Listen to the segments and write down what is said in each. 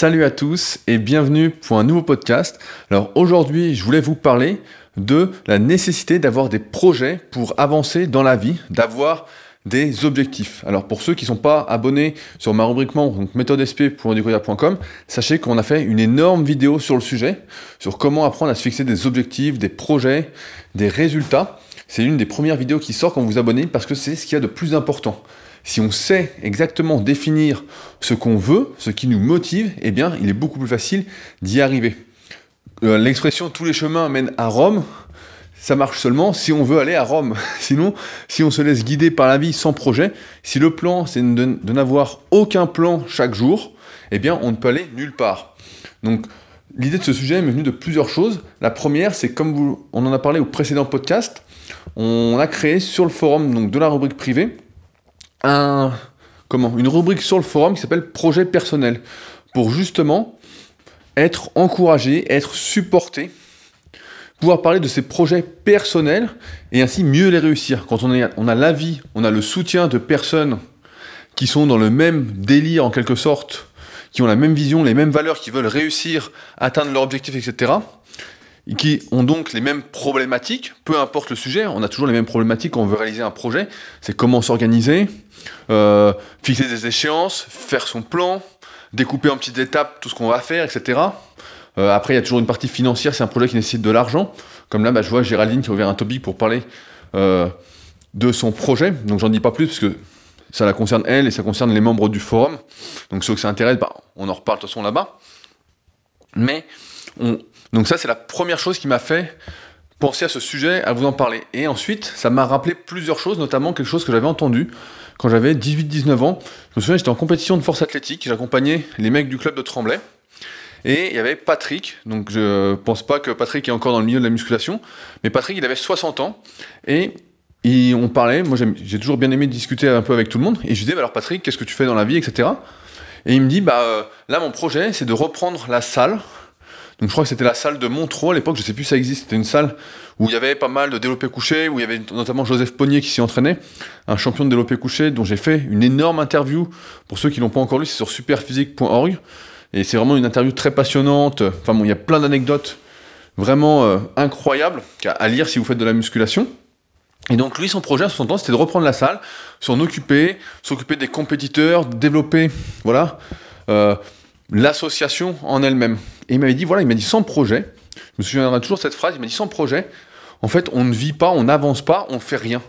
Salut à tous et bienvenue pour un nouveau podcast. Alors aujourd'hui, je voulais vous parler de la nécessité d'avoir des projets pour avancer dans la vie, d'avoir des objectifs. Alors pour ceux qui ne sont pas abonnés sur ma rubrique membre, donc méthodesp.com, sachez qu'on a fait une énorme vidéo sur le sujet, sur comment apprendre à se fixer des objectifs, des projets, des résultats. C'est une des premières vidéos qui sort quand vous vous abonnez parce que c'est ce qu'il y a de plus important. Si on sait exactement définir ce qu'on veut, ce qui nous motive, eh bien, il est beaucoup plus facile d'y arriver. Euh, l'expression tous les chemins mènent à Rome, ça marche seulement si on veut aller à Rome. Sinon, si on se laisse guider par la vie sans projet, si le plan c'est de, n'avoir aucun plan chaque jour, eh bien, on ne peut aller nulle part. Donc, l'idée de ce sujet m'est venue de plusieurs choses. La première, c'est comme on en a parlé au précédent podcast, on a créé sur le forum donc de la rubrique privée un, comment, une rubrique sur le forum qui s'appelle projet personnel pour justement être encouragé, être supporté, pouvoir parler de ses projets personnels et ainsi mieux les réussir. Quand on, on a l'avis, on a le soutien de personnes qui sont dans le même délire en quelque sorte, qui ont la même vision, les mêmes valeurs, qui veulent réussir, atteindre leur objectif, etc., qui ont donc les mêmes problématiques, peu importe le sujet, on a toujours les mêmes problématiques quand on veut réaliser un projet, c'est comment s'organiser, euh, fixer des échéances, faire son plan, découper en petites étapes tout ce qu'on va faire, etc. Euh, après, il y a toujours une partie financière, c'est un projet qui nécessite de l'argent. Comme là, bah, je vois Géraldine qui a ouvert un topic pour parler euh, de son projet, donc j'en dis pas plus parce que ça la concerne elle et ça concerne les membres du forum. Donc ceux que ça intéresse, bah, on en reparle de toute façon là-bas. Mais on, donc ça, c'est la première chose qui m'a fait penser à ce sujet, à vous en parler. Et ensuite, ça m'a rappelé plusieurs choses, notamment quelque chose que j'avais entendu quand j'avais 18-19 ans. Je me souviens, j'étais en compétition de force athlétique, j'accompagnais les mecs du club de Tremblay. Et il y avait Patrick, donc je pense pas que Patrick est encore dans le milieu de la musculation, mais Patrick, il avait 60 ans, et on parlait, moi j'ai toujours bien aimé discuter un peu avec tout le monde, et je disais, bah alors Patrick, qu'est-ce que tu fais dans la vie, etc. Et il me dit, bah euh, là mon projet, c'est de reprendre la salle, donc je crois que c'était la salle de Montreux à l'époque, je sais plus si ça existe, c'était une salle où il y avait pas mal de développé couché, où il y avait notamment Joseph Pognier qui s'y entraînait, un champion de développé couché dont j'ai fait une énorme interview. Pour ceux qui l'ont pas encore lu, c'est sur superphysique.org. Et c'est vraiment une interview très passionnante. Enfin bon, il y a plein d'anecdotes vraiment euh, incroyables à lire si vous faites de la musculation. Et donc lui, son projet à 60 ans, c'était de reprendre la salle, s'en occuper, s'occuper des compétiteurs, développer, voilà, euh, l'association en elle-même. Et il m'avait dit, voilà, il m'a dit sans projet, je me souviendrai toujours de cette phrase, il m'a dit sans projet, en fait, on ne vit pas, on n'avance pas, on ne fait rien.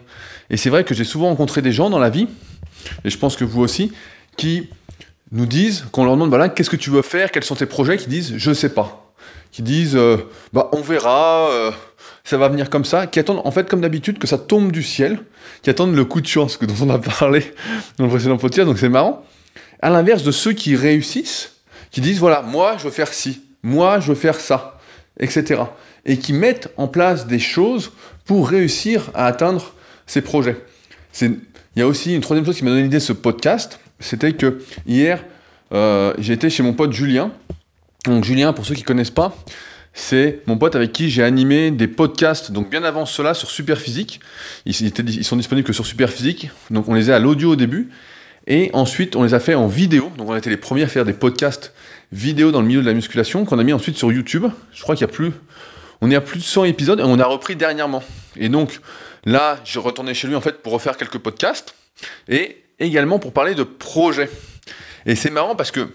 Et c'est vrai que j'ai souvent rencontré des gens dans la vie, et je pense que vous aussi, qui nous disent, qu'on leur demande, voilà, qu'est-ce que tu veux faire, quels sont tes projets, qui disent, je sais pas. Qui disent, euh, bah, on verra, euh, ça va venir comme ça, qui attendent, en fait, comme d'habitude, que ça tombe du ciel, qui attendent le coup de chance, que dont on a parlé dans le précédent podcast, donc c'est marrant. À l'inverse de ceux qui réussissent, qui disent, voilà, moi, je veux faire ci, moi, je veux faire ça, etc. Et qui mettent en place des choses pour réussir à atteindre ces projets. Il y a aussi une troisième chose qui m'a donné l'idée de ce podcast, c'était que hier, euh, j'étais chez mon pote Julien. Donc Julien, pour ceux qui ne connaissent pas, c'est mon pote avec qui j'ai animé des podcasts, donc bien avant cela, sur Superphysique. Ils, étaient, ils sont disponibles que sur Superphysique, donc on les a à l'audio au début, et ensuite on les a fait en vidéo, donc on a été les premiers à faire des podcasts vidéo dans le milieu de la musculation qu'on a mis ensuite sur YouTube. Je crois qu'il y a plus, on est à plus de 100 épisodes et on a repris dernièrement. Et donc là, j'ai retourné chez lui en fait pour refaire quelques podcasts et également pour parler de projets. Et c'est marrant parce que,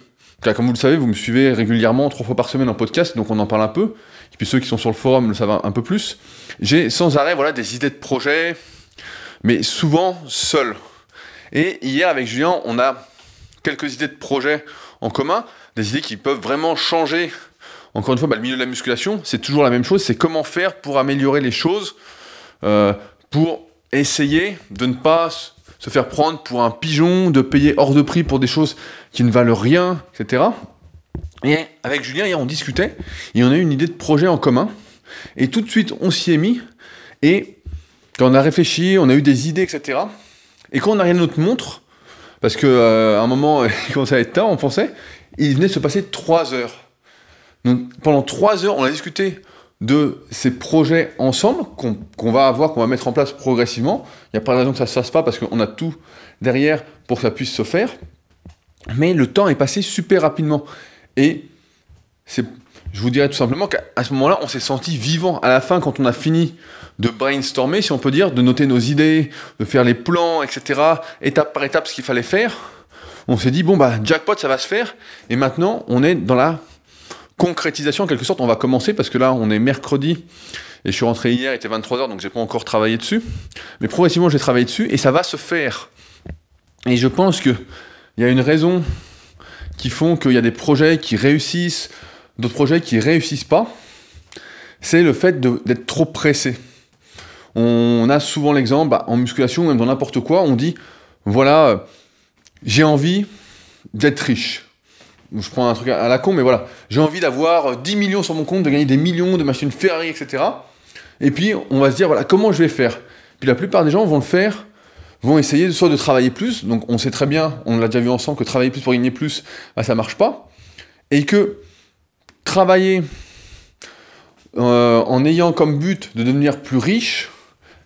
comme vous le savez, vous me suivez régulièrement trois fois par semaine en podcast, donc on en parle un peu. Et puis ceux qui sont sur le forum le savent un peu plus. J'ai sans arrêt voilà des idées de projets, mais souvent seul. Et hier avec Julien, on a quelques idées de projets en commun des idées qui peuvent vraiment changer. Encore une fois, bah, le milieu de la musculation, c'est toujours la même chose, c'est comment faire pour améliorer les choses, euh, pour essayer de ne pas se faire prendre pour un pigeon, de payer hors de prix pour des choses qui ne valent rien, etc. Et avec Julien, hier, on discutait, et on a eu une idée de projet en commun, et tout de suite, on s'y est mis, et quand on a réfléchi, on a eu des idées, etc. Et quand on a rien notre montre, parce qu'à euh, un moment, il commençait à être tard, on pensait, il venait de se passer trois heures. Donc pendant trois heures, on a discuté de ces projets ensemble qu'on va avoir, qu'on va mettre en place progressivement. Il n'y a pas de raison que ça ne se fasse pas parce qu'on a tout derrière pour que ça puisse se faire. Mais le temps est passé super rapidement. Et je vous dirais tout simplement qu'à ce moment-là, on s'est senti vivant. À la fin, quand on a fini de brainstormer, si on peut dire, de noter nos idées, de faire les plans, etc., étape par étape ce qu'il fallait faire, on s'est dit, bon, bah, jackpot, ça va se faire. Et maintenant, on est dans la concrétisation, en quelque sorte. On va commencer parce que là, on est mercredi. Et je suis rentré hier, il était 23h, donc j'ai pas encore travaillé dessus. Mais progressivement, j'ai travaillé dessus et ça va se faire. Et je pense qu'il y a une raison qui font qu'il y a des projets qui réussissent, d'autres projets qui réussissent pas. C'est le fait d'être trop pressé. On a souvent l'exemple, bah, en musculation, même dans n'importe quoi, on dit voilà, j'ai envie d'être riche. Je prends un truc à la con, mais voilà, j'ai envie d'avoir 10 millions sur mon compte, de gagner des millions, de m'acheter une Ferrari, etc. Et puis, on va se dire, voilà, comment je vais faire? Puis la plupart des gens vont le faire, vont essayer soit de travailler plus, donc on sait très bien, on l'a déjà vu ensemble, que travailler plus pour gagner plus, bah, ça marche pas. Et que travailler euh, en ayant comme but de devenir plus riche,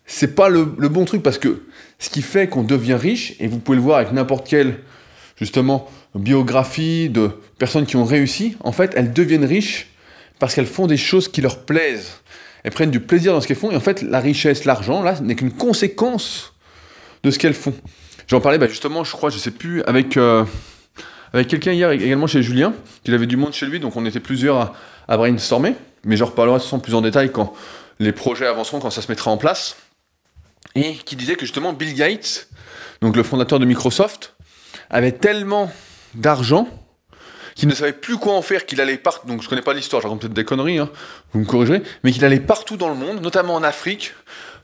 c'est pas le, bon truc parce que ce qui fait qu'on devient riche, et vous pouvez le voir avec n'importe quelle, justement, biographie de personnes qui ont réussi, en fait, elles deviennent riches parce qu'elles font des choses qui leur plaisent. Elles prennent du plaisir dans ce qu'elles font, et en fait, la richesse, l'argent, là, n'est qu'une conséquence de ce qu'elles font. J'en parlais bah, justement, je crois, je sais plus, avec, euh, avec quelqu'un hier également chez Julien, qui avait du monde chez lui, donc on était plusieurs à, à brainstormer, mais j'en reparlerai de plus en détail quand les projets avanceront, quand ça se mettra en place et qui disait que justement Bill Gates, donc le fondateur de Microsoft, avait tellement d'argent qu'il ne savait plus quoi en faire, qu'il allait partout, donc je connais pas l'histoire, j'en peut-être des conneries, hein, vous me corrigerez, mais qu'il allait partout dans le monde, notamment en Afrique,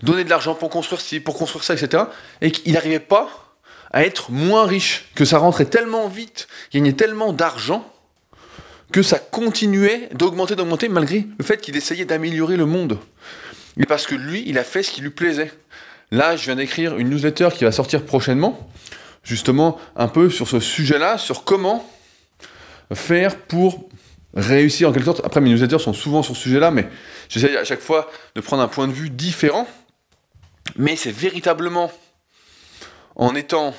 donner de l'argent pour construire ci, pour construire ça, etc., et qu'il n'arrivait pas à être moins riche, que ça rentrait tellement vite, gagnait tellement d'argent, que ça continuait d'augmenter, d'augmenter, malgré le fait qu'il essayait d'améliorer le monde. Et parce que lui, il a fait ce qui lui plaisait. Là, je viens d'écrire une newsletter qui va sortir prochainement, justement un peu sur ce sujet-là, sur comment faire pour réussir en quelque sorte. Après, mes newsletters sont souvent sur ce sujet-là, mais j'essaie à chaque fois de prendre un point de vue différent. Mais c'est véritablement en étant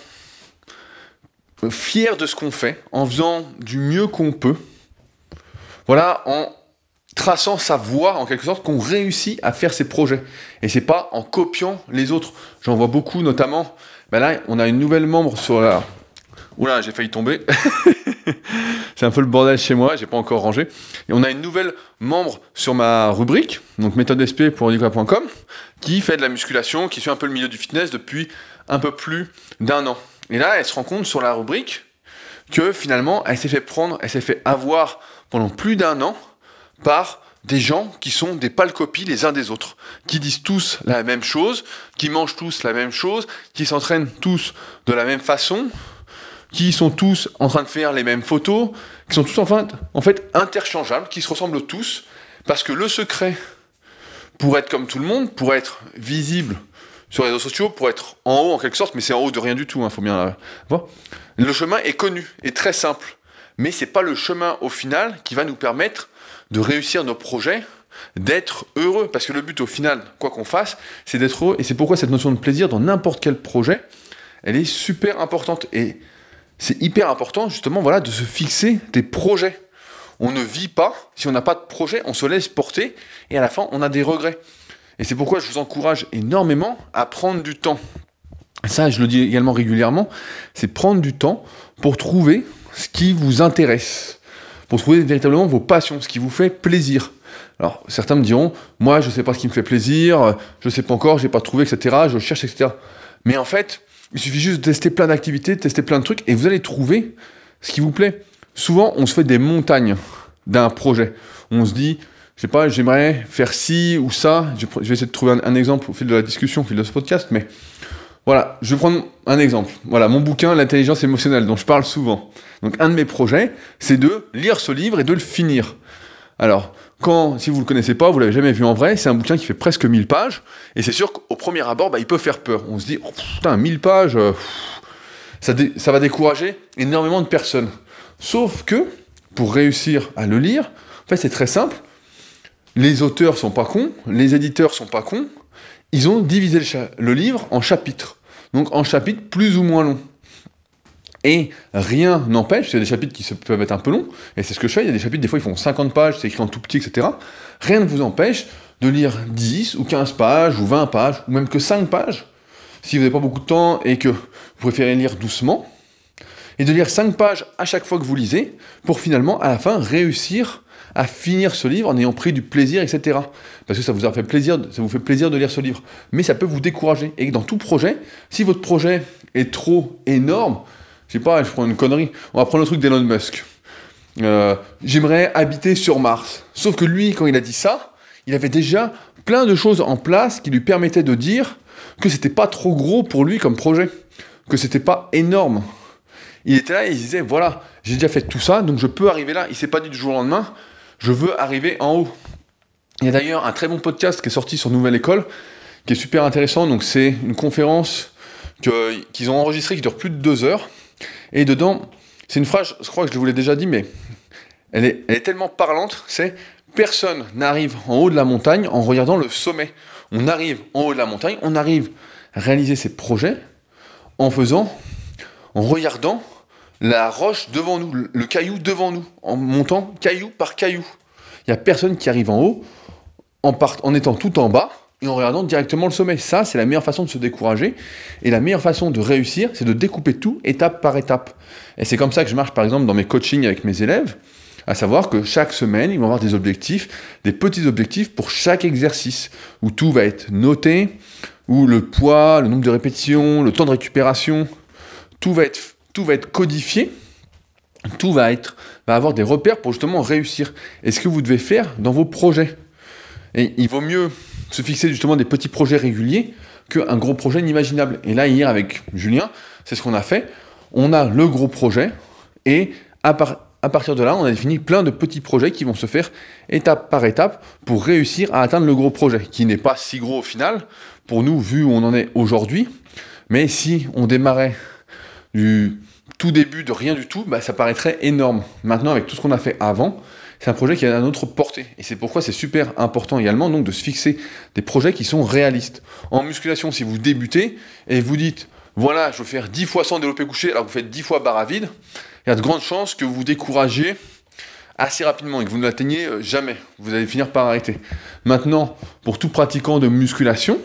fier de ce qu'on fait, en faisant du mieux qu'on peut, voilà, en traçant sa voie, en quelque sorte, qu'on réussit à faire ses projets. Et c'est pas en copiant les autres. J'en vois beaucoup, notamment, ben là, on a une nouvelle membre sur la... Oula, j'ai failli tomber. c'est un peu le bordel chez moi, j'ai pas encore rangé. Et on a une nouvelle membre sur ma rubrique, donc méthode SP pour Nicolas.com, qui fait de la musculation, qui suit un peu le milieu du fitness depuis un peu plus d'un an. Et là, elle se rend compte sur la rubrique que finalement, elle s'est fait prendre, elle s'est fait avoir pendant plus d'un an par des gens qui sont des pâles copies les uns des autres, qui disent tous la même chose, qui mangent tous la même chose, qui s'entraînent tous de la même façon, qui sont tous en train de faire les mêmes photos, qui sont tous enfin, en fait interchangeables, qui se ressemblent tous, parce que le secret, pour être comme tout le monde, pour être visible sur les réseaux sociaux, pour être en haut en quelque sorte, mais c'est en haut de rien du tout, il hein, faut bien voir. Le chemin est connu, est très simple, mais c'est pas le chemin au final qui va nous permettre de réussir nos projets, d'être heureux. Parce que le but au final, quoi qu'on fasse, c'est d'être heureux. Et c'est pourquoi cette notion de plaisir dans n'importe quel projet, elle est super importante. Et c'est hyper important justement voilà, de se fixer des projets. On ne vit pas, si on n'a pas de projet, on se laisse porter et à la fin on a des regrets. Et c'est pourquoi je vous encourage énormément à prendre du temps. Ça, je le dis également régulièrement, c'est prendre du temps pour trouver ce qui vous intéresse pour trouver véritablement vos passions, ce qui vous fait plaisir. Alors, certains me diront, moi, je ne sais pas ce qui me fait plaisir, je ne sais pas encore, je n'ai pas trouvé, etc., je cherche, etc. Mais en fait, il suffit juste de tester plein d'activités, de tester plein de trucs, et vous allez trouver ce qui vous plaît. Souvent, on se fait des montagnes d'un projet. On se dit, je sais pas, j'aimerais faire ci ou ça. Je vais essayer de trouver un, un, exemple au fil de la discussion, au fil de ce podcast, mais voilà, je vais prendre un exemple. Voilà, mon bouquin, l'intelligence émotionnelle, dont je parle souvent. Donc, un de mes projets, c'est de lire ce livre et de le finir. Alors, quand, si vous ne le connaissez pas, vous l'avez jamais vu en vrai, c'est un bouquin qui fait presque 1000 pages, et c'est sûr qu'au premier abord, bah, il peut faire peur. On se dit, oh, putain, 1000 pages, euh, ça, ça va décourager énormément de personnes. Sauf que, pour réussir à le lire, en fait, c'est très simple. Les auteurs sont pas cons, les éditeurs sont pas cons, ils ont divisé le, livre en chapitres donc en chapitres plus ou moins longs. Et rien n'empêche, c'est des chapitres qui peuvent être un peu longs, et c'est ce que je fais, il y a des chapitres, des fois ils font 50 pages, c'est écrit en tout petit, etc. Rien ne vous empêche de lire 10 ou 15 pages, ou 20 pages, ou même que 5 pages, si vous n'avez pas beaucoup de temps et que vous préférez lire doucement, et de lire 5 pages à chaque fois que vous lisez, pour finalement, à la fin, réussir à finir ce livre en ayant pris du plaisir, etc. Parce que ça vous a fait plaisir, ça vous fait plaisir de lire ce livre. Mais ça peut vous décourager. Et dans tout projet, si votre projet est trop énorme, je sais pas, je prends une connerie, on va prendre le truc d'Elon Musk. Euh, j'aimerais habiter sur Mars. Sauf que lui, quand il a dit ça, il avait déjà plein de choses en place qui lui permettaient de dire que c'était pas trop gros pour lui comme projet, que c'était pas énorme. Il était là et il disait voilà, j'ai déjà fait tout ça, donc je peux arriver là. Il s'est pas dit du jour au lendemain, je veux arriver en haut. Il y a d'ailleurs un très bon podcast qui est sorti sur Nouvelle École, qui est super intéressant. Donc c'est une conférence qu'ils ont enregistrée qui dure plus de deux heures. Et dedans, c'est une phrase, je crois que je vous l'ai déjà dit, mais elle est, elle est tellement parlante, c'est personne n'arrive en haut de la montagne en regardant le sommet. On arrive en haut de la montagne, on arrive à réaliser ses projets en faisant, en regardant la roche devant nous, le caillou devant nous, en montant caillou par caillou. Il n'y a personne qui arrive en haut en, en étant tout en bas et en regardant directement le sommet. Ça, c'est la meilleure façon de se décourager. Et la meilleure façon de réussir, c'est de découper tout étape par étape. Et c'est comme ça que je marche, par exemple, dans mes coachings avec mes élèves. À savoir que chaque semaine, ils vont avoir des objectifs, des petits objectifs pour chaque exercice, où tout va être noté, où le poids, le nombre de répétitions, le temps de récupération, tout va être tout va être codifié, tout va être va avoir des repères pour justement réussir. Et ce que vous devez faire dans vos projets. Et il vaut mieux se fixer justement des petits projets réguliers qu'un gros projet inimaginable. Et là, hier, avec Julien, c'est ce qu'on a fait. On a le gros projet et à, à partir de là, on a défini plein de petits projets qui vont se faire étape par étape pour réussir à atteindre le gros projet, qui n'est pas si gros au final, pour nous, vu où on en est aujourd'hui. Mais si on démarrait du tout début de rien du tout, bah, ça paraîtrait énorme. Maintenant, avec tout ce qu'on a fait avant, c'est un projet qui a une autre portée. Et c'est pourquoi c'est super important également donc, de se fixer des projets qui sont réalistes. En musculation, si vous débutez et vous dites, voilà, je veux faire 10 fois 100 développé couché, alors vous faites 10 fois barre à vide, il y a de grandes chances que vous vous découragiez assez rapidement et que vous ne l'atteignez euh, jamais. Vous allez finir par arrêter. Maintenant, pour tout pratiquant de musculation,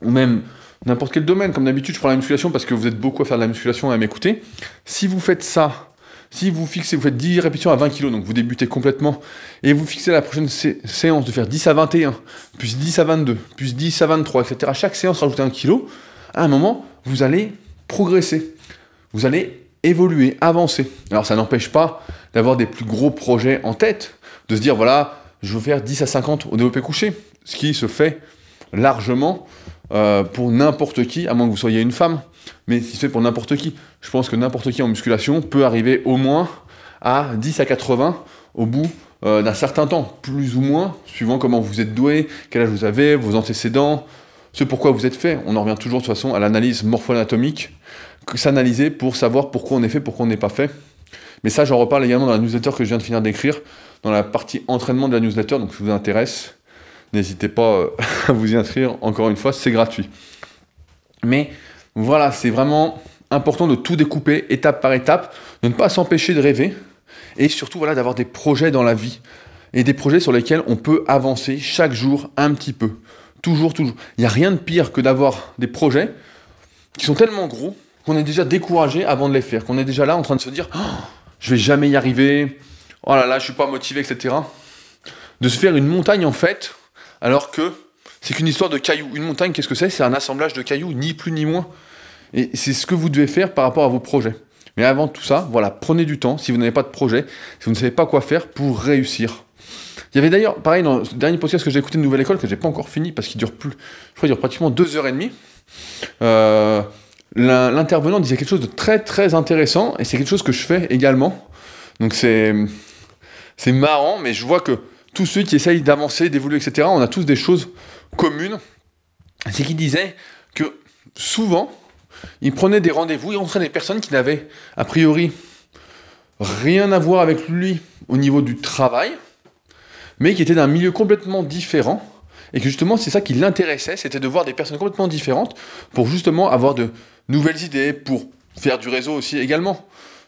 ou même n'importe quel domaine. Comme d'habitude, je prends la musculation parce que vous êtes beaucoup à faire de la musculation et à m'écouter. Si vous faites ça, si vous fixez, vous faites 10 répétitions à 20 kg, donc vous débutez complètement, et vous fixez la prochaine séance de faire 10 à 21, puis 10 à 22, puis 10 à 23, etc. Chaque séance, rajoutez un kilo. À un moment, vous allez progresser. Vous allez évoluer, avancer. Alors ça n'empêche pas d'avoir des plus gros projets en tête, de se dire voilà, je veux faire 10 à 50 au développé couché, ce qui se fait largement euh, pour n'importe qui, à moins que vous soyez une femme, mais si c'est pour n'importe qui, je pense que n'importe qui en musculation peut arriver au moins à 10 à 80 au bout euh, d'un certain temps, plus ou moins, suivant comment vous êtes doué, quel âge vous avez, vos antécédents, ce pourquoi vous êtes fait. On en revient toujours de toute façon à l'analyse morpho-anatomique, s'analyser pour savoir pourquoi on est fait, pourquoi on n'est pas fait. Mais ça, j'en reparle également dans la newsletter que je viens de finir d'écrire, dans la partie entraînement de la newsletter, donc si vous intéresse, N'hésitez pas euh, à vous y inscrire, encore une fois, c'est gratuit. Mais voilà, c'est vraiment important de tout découper étape par étape, de ne pas s'empêcher de rêver, et surtout voilà, d'avoir des projets dans la vie, et des projets sur lesquels on peut avancer chaque jour un petit peu. Toujours, toujours. Il n'y a rien de pire que d'avoir des projets qui sont tellement gros qu'on est déjà découragé avant de les faire, qu'on est déjà là en train de se dire oh, je vais jamais y arriver, oh là là, je suis pas motivé, etc. De se faire une montagne en fait alors que c'est qu'une histoire de cailloux. Une montagne, qu'est-ce que c'est? C'est un assemblage de cailloux, ni plus ni moins. Et c'est ce que vous devez faire par rapport à vos projets. Mais avant tout ça, voilà, prenez du temps si vous n'avez pas de projet, si vous ne savez pas quoi faire pour réussir. Il y avait d'ailleurs, pareil, dans le dernier podcast que j'ai écouté de Nouvelle École, que j'ai pas encore fini parce qu'il dure plus, dure pratiquement deux heures et demie. Euh, l'intervenant disait quelque chose de très très intéressant et c'est quelque chose que je fais également. Donc c'est c'est marrant, mais je vois que tous ceux qui essayent d'avancer, d'évoluer, etc., on a tous des choses communes. C'est qu'il disait que souvent, il prenait des rendez-vous, il entraînait des personnes qui n'avaient a priori rien à voir avec lui au niveau du travail, mais qui étaient d'un milieu complètement différent, et que justement c'est ça qui l'intéressait, c'était de voir des personnes complètement différentes pour justement avoir de nouvelles idées, pour faire du réseau aussi également,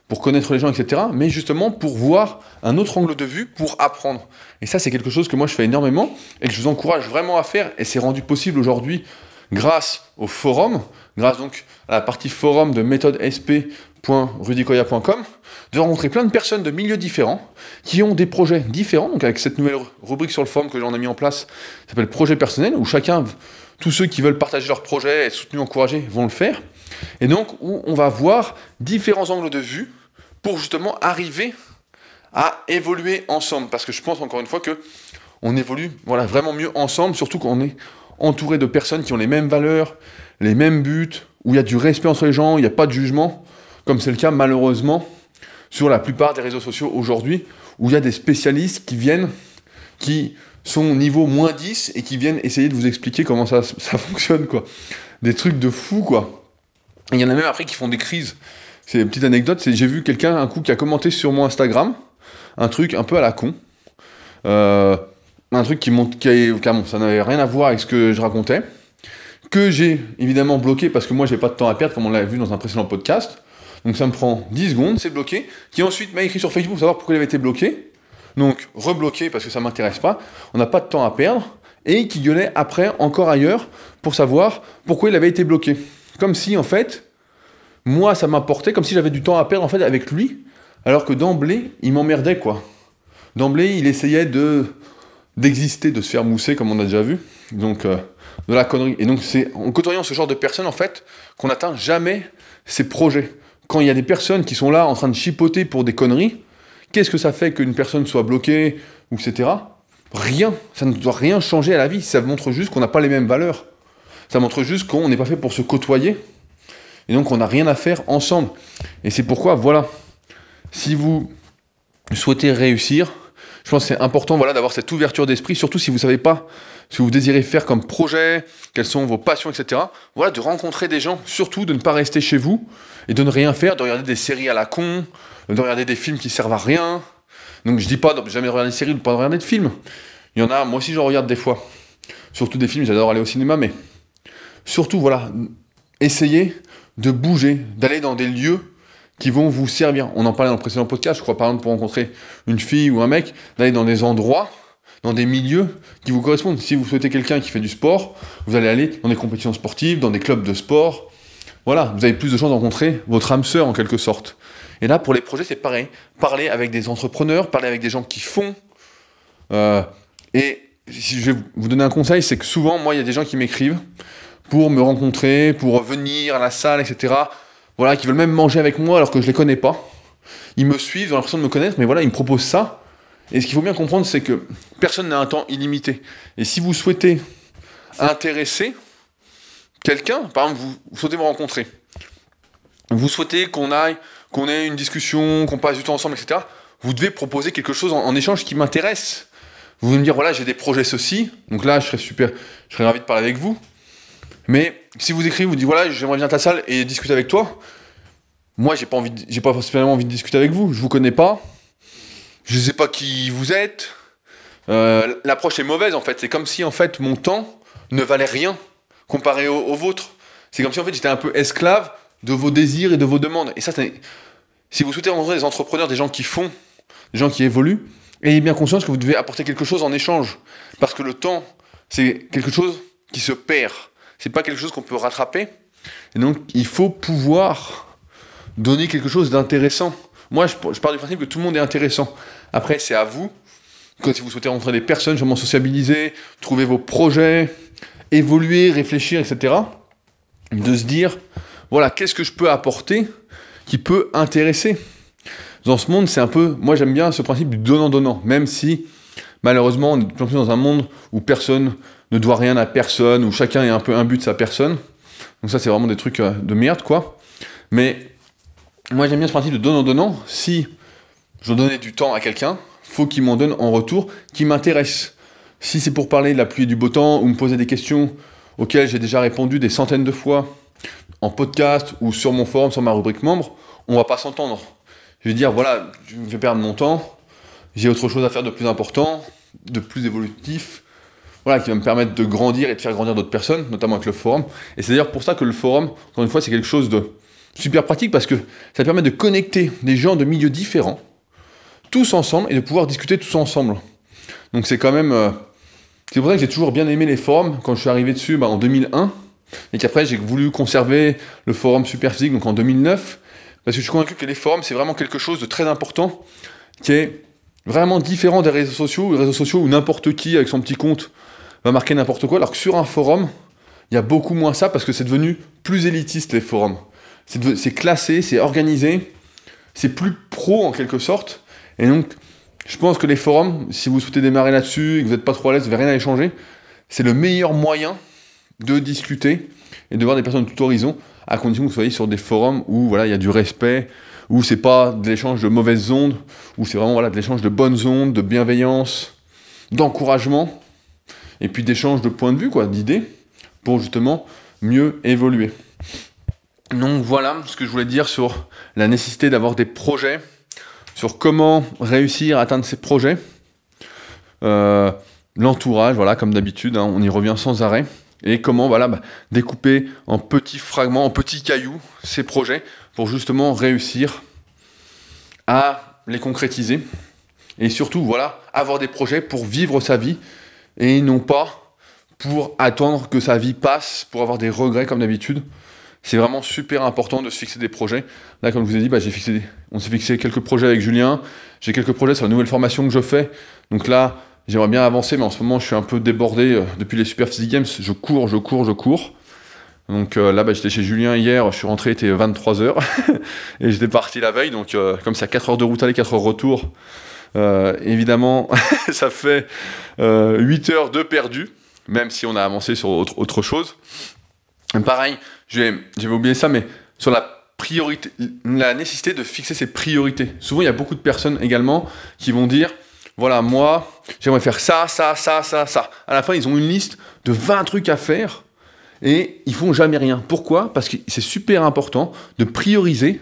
pour connaître les gens, etc. Mais justement pour voir un autre angle de vue, pour apprendre. Et ça, c'est quelque chose que moi je fais énormément et que je vous encourage vraiment à faire. Et c'est rendu possible aujourd'hui grâce au forum, grâce donc à la partie forum de méthodesp.rudicoya.com, de rencontrer plein de personnes de milieux différents qui ont des projets différents. Donc avec cette nouvelle rubrique sur le forum que j'en ai mis en place, ça s'appelle projet personnel, où chacun, tous ceux qui veulent partager leur projet, être soutenus, encouragés, vont le faire. Et donc où on va voir différents angles de vue pour justement arriver à évoluer ensemble. Parce que je pense encore une fois que on évolue voilà, vraiment mieux ensemble, surtout quand on est entouré de personnes qui ont les mêmes valeurs, les mêmes buts, où il y a du respect entre les gens, il n'y a pas de jugement, comme c'est le cas malheureusement sur la plupart des réseaux sociaux aujourd'hui, où il y a des spécialistes qui viennent, qui sont niveau moins 10 et qui viennent essayer de vous expliquer comment ça, ça fonctionne, quoi. Des trucs de fou, quoi. Il y en a même après qui font des crises. C'est une petite anecdote, c'est j'ai vu quelqu'un un coup qui a commenté sur mon Instagram un truc un peu à la con. Euh, un truc qui monte, qui, ça n'avait rien à voir avec ce que je racontais, que j'ai évidemment bloqué parce que moi j'ai pas de temps à perdre, comme on l'a vu dans un précédent podcast. Donc ça me prend 10 secondes, c'est bloqué. Qui ensuite m'a écrit sur Facebook pour savoir pourquoi il avait été bloqué. Donc rebloqué parce que ça m'intéresse pas. On n'a pas de temps à perdre. Et qui gueulait après encore ailleurs pour savoir pourquoi il avait été bloqué. Comme si en fait, moi ça m'apportait, comme si j'avais du temps à perdre en fait avec lui. Alors que d'emblée, il m'emmerdait quoi. D'emblée, il essayait de d'exister, de se faire mousser, comme on a déjà vu. Donc, euh, de la connerie. Et donc, c'est en côtoyant ce genre de personnes, en fait, qu'on n'atteint jamais ses projets. Quand il y a des personnes qui sont là en train de chipoter pour des conneries, qu'est-ce que ça fait qu'une personne soit bloquée, etc. Rien. Ça ne doit rien changer à la vie. Ça montre juste qu'on n'a pas les mêmes valeurs. Ça montre juste qu'on n'est pas fait pour se côtoyer. Et donc, on n'a rien à faire ensemble. Et c'est pourquoi, voilà. Si vous souhaitez réussir, je pense que c'est important voilà, d'avoir cette ouverture d'esprit, surtout si vous ne savez pas ce que vous désirez faire comme projet, quelles sont vos passions, etc. Voilà, de rencontrer des gens, surtout de ne pas rester chez vous et de ne rien faire, de regarder des séries à la con, de regarder des films qui servent à rien. Donc je dis pas de jamais regarder des séries, de ne pas regarder de films. Il y en a, moi aussi j'en regarde des fois. Surtout des films, j'adore aller au cinéma, mais surtout, voilà, essayez de bouger, d'aller dans des lieux qui vont vous servir. On en parlait dans le précédent podcast, je crois par exemple pour rencontrer une fille ou un mec, d'aller dans des endroits, dans des milieux qui vous correspondent. Si vous souhaitez quelqu'un qui fait du sport, vous allez aller dans des compétitions sportives, dans des clubs de sport. Voilà, vous avez plus de chances de rencontrer votre âme sœur en quelque sorte. Et là, pour les projets, c'est pareil. Parler avec des entrepreneurs, parler avec des gens qui font. Euh, et si je vais vous donner un conseil, c'est que souvent, moi, il y a des gens qui m'écrivent pour me rencontrer, pour venir à la salle, etc voilà, qui veulent même manger avec moi alors que je les connais pas. Ils me suivent, ils ont l'impression de me connaître, mais voilà, ils me proposent ça. Et ce qu'il faut bien comprendre, c'est que personne n'a un temps illimité. Et si vous souhaitez intéresser quelqu'un, par exemple, vous, souhaitez me rencontrer, vous souhaitez qu'on aille, qu'on ait une discussion, qu'on passe du temps ensemble, etc., vous devez proposer quelque chose en, échange qui m'intéresse. Vous venez me dire, voilà, j'ai des projets ceci, donc là, je serais super, je serais ravi de parler avec vous. Mais si vous écrivez, vous dites voilà, j'aimerais bien ta salle et discuter avec toi, moi j'ai pas envie, j'ai pas spécialement envie de discuter avec vous. Je vous connais pas, je sais pas qui vous êtes. Euh, l'approche est mauvaise en fait. C'est comme si en fait mon temps ne valait rien comparé au, vôtre. C'est comme si en fait j'étais un peu esclave de vos désirs et de vos demandes. Et ça, si vous souhaitez rencontrer des entrepreneurs, des gens qui font, des gens qui évoluent, ayez bien conscience que vous devez apporter quelque chose en échange. Parce que le temps, c'est quelque chose qui se perd c'est pas quelque chose qu'on peut rattraper. Et donc, il faut pouvoir donner quelque chose d'intéressant. Moi, je, pars du principe que tout le monde est intéressant. Après, c'est à vous, quand si vous souhaitez rencontrer des personnes, sûrement sociabiliser, trouver vos projets, évoluer, réfléchir, etc., de se dire, voilà, qu'est-ce que je peux apporter qui peut intéresser? Dans ce monde, c'est un peu, moi j'aime bien ce principe du donnant-donnant, même si malheureusement, on est dans un monde où personne ne doit rien à personne, où chacun est un peu imbu de sa personne. Donc ça, c'est vraiment des trucs euh, de merde, quoi. Mais moi, j'aime bien ce principe de donnant-donnant. Si je donnais du temps à quelqu'un, faut qu'il m'en donne en retour qui m'intéresse. Si c'est pour parler de la pluie et du beau temps, ou me poser des questions auxquelles j'ai déjà répondu des centaines de fois en podcast ou sur mon forum, sur ma rubrique membre, on va pas s'entendre. Je vais dire, voilà, je me fais perdre mon temps, j'ai autre chose à faire de plus important, de plus évolutif, voilà, qui va me permettre de grandir et de faire grandir d'autres personnes, notamment avec le forum. Et c'est d'ailleurs pour ça que le forum, encore une fois, c'est quelque chose de super pratique parce que ça permet de connecter des gens de milieux différents, tous ensemble, et de pouvoir discuter tous ensemble. Donc c'est quand même... Euh, c'est pour ça que j'ai toujours bien aimé les forums quand je suis arrivé dessus bah, en 2001, et qu'après j'ai voulu conserver le forum Superphysique donc en 2009, parce que je suis convaincu que les forums c'est vraiment quelque chose de très important, qui est vraiment différent des réseaux sociaux, les réseaux sociaux où n'importe qui avec son petit compte va marquer n'importe quoi, alors que sur un forum, il y a beaucoup moins ça parce que c'est devenu plus élitiste les forums. C'est classé, c'est organisé, c'est plus pro en quelque sorte. Et donc, je pense que les forums, si vous souhaitez démarrer là-dessus et que vous n'êtes pas trop à l'aise, vous n'avez rien à échanger, c'est le meilleur moyen de discuter et de voir des personnes de tout horizon, à condition que vous soyez sur des forums où voilà, il y a du respect, où c'est pas de l'échange de mauvaises ondes, où c'est vraiment voilà, de l'échange de bonnes ondes, de bienveillance, d'encouragement, et puis d'échange de points de vue, quoi, d'idées, pour justement mieux évoluer. Donc voilà ce que je voulais dire sur la nécessité d'avoir des projets, sur comment réussir à atteindre ces projets. Euh, l'entourage, voilà, comme d'habitude, hein, on y revient sans arrêt. Et comment voilà, bah, découper en petits fragments, en petits cailloux ces projets pour justement réussir à les concrétiser. Et surtout, voilà, avoir des projets pour vivre sa vie et non pas pour attendre que sa vie passe, pour avoir des regrets comme d'habitude. C'est vraiment super important de se fixer des projets. Là, comme je vous ai dit, bah, j'ai fixé, on s'est fixé quelques projets avec Julien. J'ai quelques projets sur la nouvelle formation que je fais. Donc là, j'aimerais bien avancer, mais en ce moment, je suis un peu débordé. Euh, depuis les Super Physique Games, je cours, je cours, je cours. Donc euh, là, bah, j'étais chez Julien hier, je suis rentré, il était 23h. et j'étais parti la veille. Donc, euh, comme c'est 4 heures de route aller, 4 heures retour, évidemment, ça fait 8 heures de perdu, même si on a avancé sur autre, autre chose. Pareil, j'avais oublié ça, mais sur la priorité, la nécessité de fixer ses priorités. Souvent, il y a beaucoup de personnes également qui vont dire voilà, moi, j'aimerais faire ça, ça, ça, ça, ça. À la fin, ils ont une liste de 20 trucs à faire et ils font jamais rien. Pourquoi? Parce que c'est super important de prioriser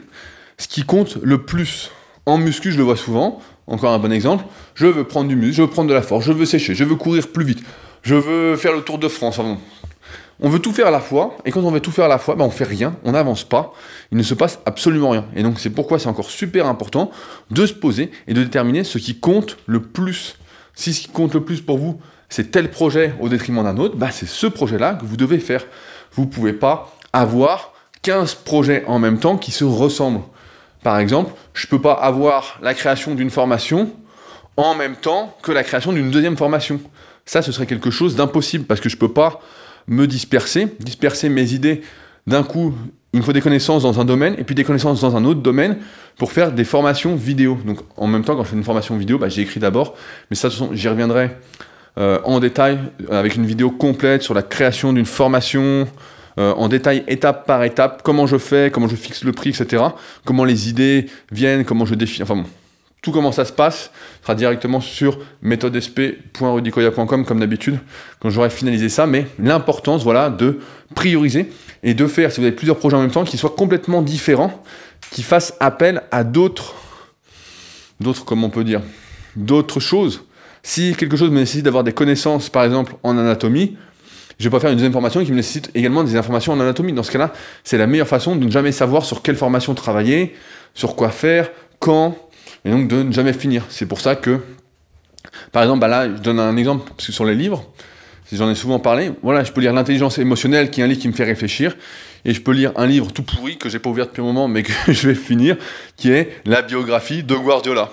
ce qui compte le plus. En muscu, je le vois souvent. Encore un bon exemple. Je veux prendre du muscle, je veux prendre de la force, je veux sécher, je veux courir plus vite, je veux faire le Tour de France. On veut tout faire à la fois, et quand on veut tout faire à la fois, ben on fait rien, on n'avance pas, il ne se passe absolument rien. Et donc c'est pourquoi c'est encore super important de se poser et de déterminer ce qui compte le plus. Si ce qui compte le plus pour vous, c'est tel projet au détriment d'un autre, ben c'est ce projet-là que vous devez faire. Vous ne pouvez pas avoir 15 projets en même temps qui se ressemblent. Par exemple, je ne peux pas avoir la création d'une formation en même temps que la création d'une deuxième formation. Ça, ce serait quelque chose d'impossible parce que je ne peux pas me disperser, disperser mes idées. D'un coup, il me faut des connaissances dans un domaine et puis des connaissances dans un autre domaine pour faire des formations vidéo. Donc en même temps, quand je fais une formation vidéo, bah, j'ai écrit d'abord, mais ça, j'y reviendrai euh, en détail avec une vidéo complète sur la création d'une formation, euh, en détail étape par étape, comment je fais, comment je fixe le prix, etc. Comment les idées viennent, comment je définis. Enfin bon, tout comment ça se passe sera directement sur méthodesp.rudicoya.com comme d'habitude quand j'aurai finalisé ça. Mais l'importance, voilà, de prioriser et de faire, si vous avez plusieurs projets en même temps, qui soient complètement différents, qui fassent appel à d'autres, d'autres, comment on peut dire, d'autres choses. Si quelque chose me nécessite d'avoir des connaissances, par exemple, en anatomie, je vais pas faire une deuxième formation qui me nécessite également des informations en anatomie. Dans ce cas-là, c'est la meilleure façon de ne jamais savoir sur quelle formation travailler, sur quoi faire, quand, et donc de ne jamais finir. C'est pour ça que, par exemple, bah là, je donne un exemple sur les livres, j'en ai souvent parlé, voilà, je peux lire L'intelligence émotionnelle, qui est un livre qui me fait réfléchir, et je peux lire un livre tout pourri, que j'ai pas ouvert depuis un moment, mais que je vais finir, qui est la biographie de Guardiola.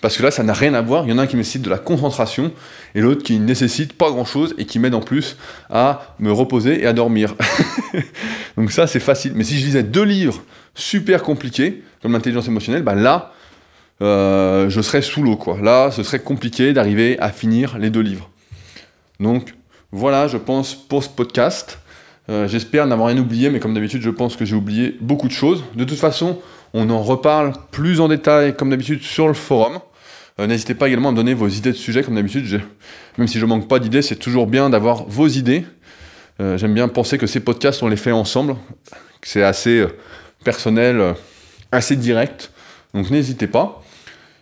Parce que là, ça n'a rien à voir. Il y en a un qui nécessite de la concentration et l'autre qui ne nécessite pas grand chose et qui m'aide en plus à me reposer et à dormir. Donc ça, c'est facile. Mais si je lisais deux livres super compliqués, comme l'intelligence émotionnelle, bah là, euh, je serais sous l'eau. quoi. Là, ce serait compliqué d'arriver à finir les deux livres. Donc voilà, je pense, pour ce podcast. Euh, j'espère n'avoir rien oublié, mais comme d'habitude, je pense que j'ai oublié beaucoup de choses. De toute façon, on en reparle plus en détail, comme d'habitude, sur le forum. Euh, n'hésitez pas également à me donner vos idées de sujets, comme d'habitude. Même si je manque pas d'idées, c'est toujours bien d'avoir vos idées. J'aime bien penser que ces podcasts, on les fait ensemble, c'est assez personnel, assez direct. Donc n'hésitez pas.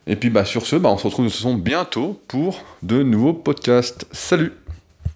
Et puis bah, sur ce, bah, on se retrouve de toute bientôt pour de nouveaux podcasts. Salut